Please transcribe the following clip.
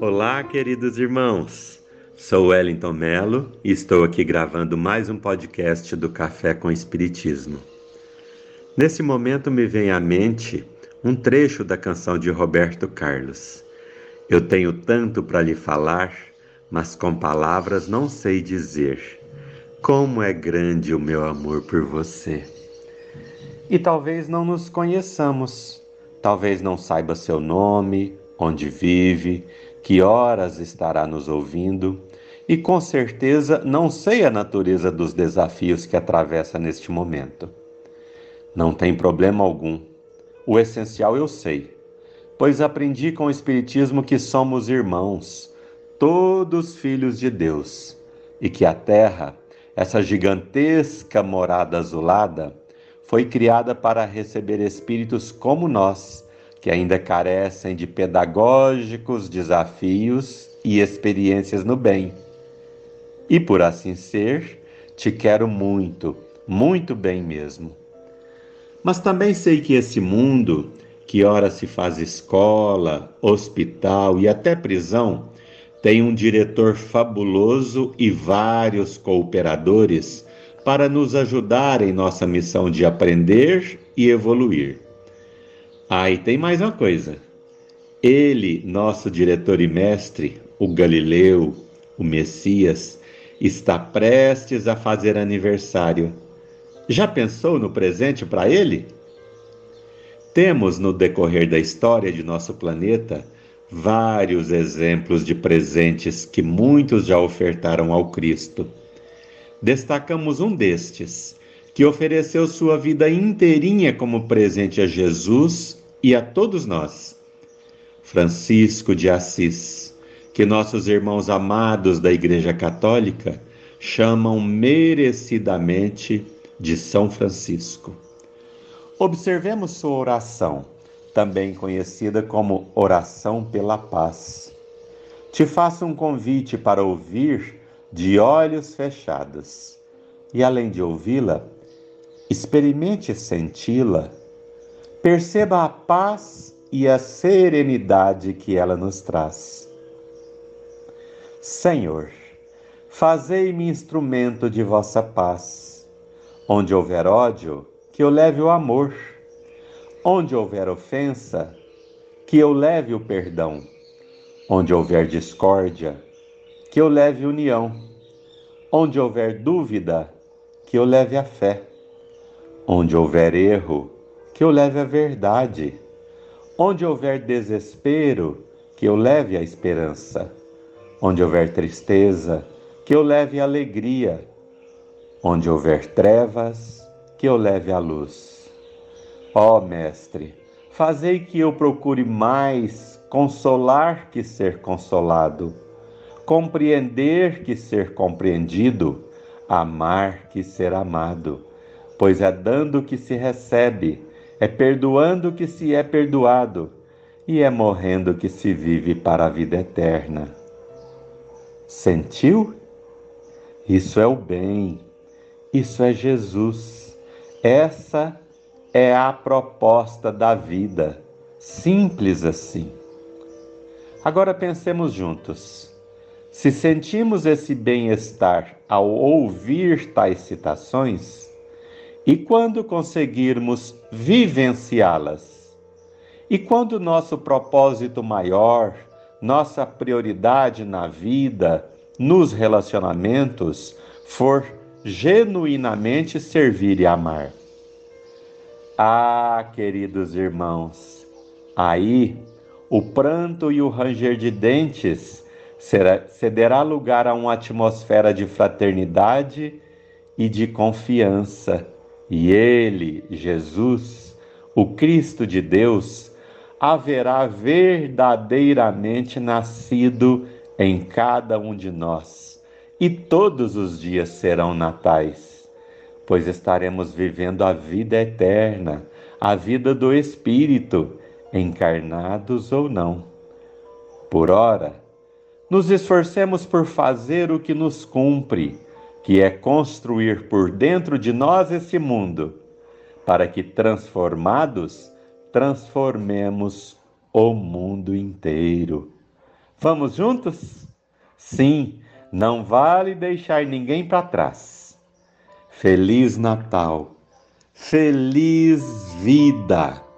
Olá, queridos irmãos. Sou Wellington Melo e estou aqui gravando mais um podcast do Café com Espiritismo. Nesse momento me vem à mente um trecho da canção de Roberto Carlos. Eu tenho tanto para lhe falar, mas com palavras não sei dizer. Como é grande o meu amor por você. E talvez não nos conheçamos, talvez não saiba seu nome, onde vive, que horas estará nos ouvindo, e com certeza não sei a natureza dos desafios que atravessa neste momento. Não tem problema algum. O essencial eu sei, pois aprendi com o Espiritismo que somos irmãos, todos filhos de Deus, e que a terra, essa gigantesca morada azulada, foi criada para receber espíritos como nós, que ainda carecem de pedagógicos desafios e experiências no bem. E por assim ser, te quero muito, muito bem mesmo. Mas também sei que esse mundo, que ora se faz escola, hospital e até prisão, tem um diretor fabuloso e vários cooperadores para nos ajudar em nossa missão de aprender e evoluir. Ah, e tem mais uma coisa. Ele, nosso diretor e mestre, o Galileu, o Messias, está prestes a fazer aniversário. Já pensou no presente para ele? Temos no decorrer da história de nosso planeta vários exemplos de presentes que muitos já ofertaram ao Cristo destacamos um destes, que ofereceu sua vida inteirinha como presente a Jesus e a todos nós. Francisco de Assis, que nossos irmãos amados da Igreja Católica chamam merecidamente de São Francisco. Observemos sua oração, também conhecida como Oração pela Paz. Te faço um convite para ouvir de olhos fechados. E além de ouvi-la, experimente senti-la, perceba a paz e a serenidade que ela nos traz. Senhor, fazei-me instrumento de vossa paz. Onde houver ódio, que eu leve o amor. Onde houver ofensa, que eu leve o perdão. Onde houver discórdia, que eu leve união. Onde houver dúvida, que eu leve a fé. Onde houver erro, que eu leve a verdade. Onde houver desespero, que eu leve a esperança. Onde houver tristeza, que eu leve a alegria. Onde houver trevas, que eu leve a luz. Ó oh, Mestre, fazei que eu procure mais consolar que ser consolado compreender que ser compreendido, amar que ser amado, pois é dando que se recebe, é perdoando que se é perdoado, e é morrendo que se vive para a vida eterna. Sentiu? Isso é o bem, isso é Jesus. Essa é a proposta da vida, simples assim. Agora pensemos juntos. Se sentimos esse bem-estar ao ouvir tais citações, e quando conseguirmos vivenciá-las, e quando nosso propósito maior, nossa prioridade na vida, nos relacionamentos, for genuinamente servir e amar. Ah, queridos irmãos, aí o pranto e o ranger de dentes será, cederá lugar a uma atmosfera de fraternidade e de confiança. E Ele, Jesus, o Cristo de Deus, haverá verdadeiramente nascido em cada um de nós. E todos os dias serão natais, pois estaremos vivendo a vida eterna, a vida do Espírito, encarnados ou não. Por ora, nos esforcemos por fazer o que nos cumpre, que é construir por dentro de nós esse mundo, para que transformados, transformemos o mundo inteiro. Vamos juntos? Sim, não vale deixar ninguém para trás. Feliz Natal! Feliz vida!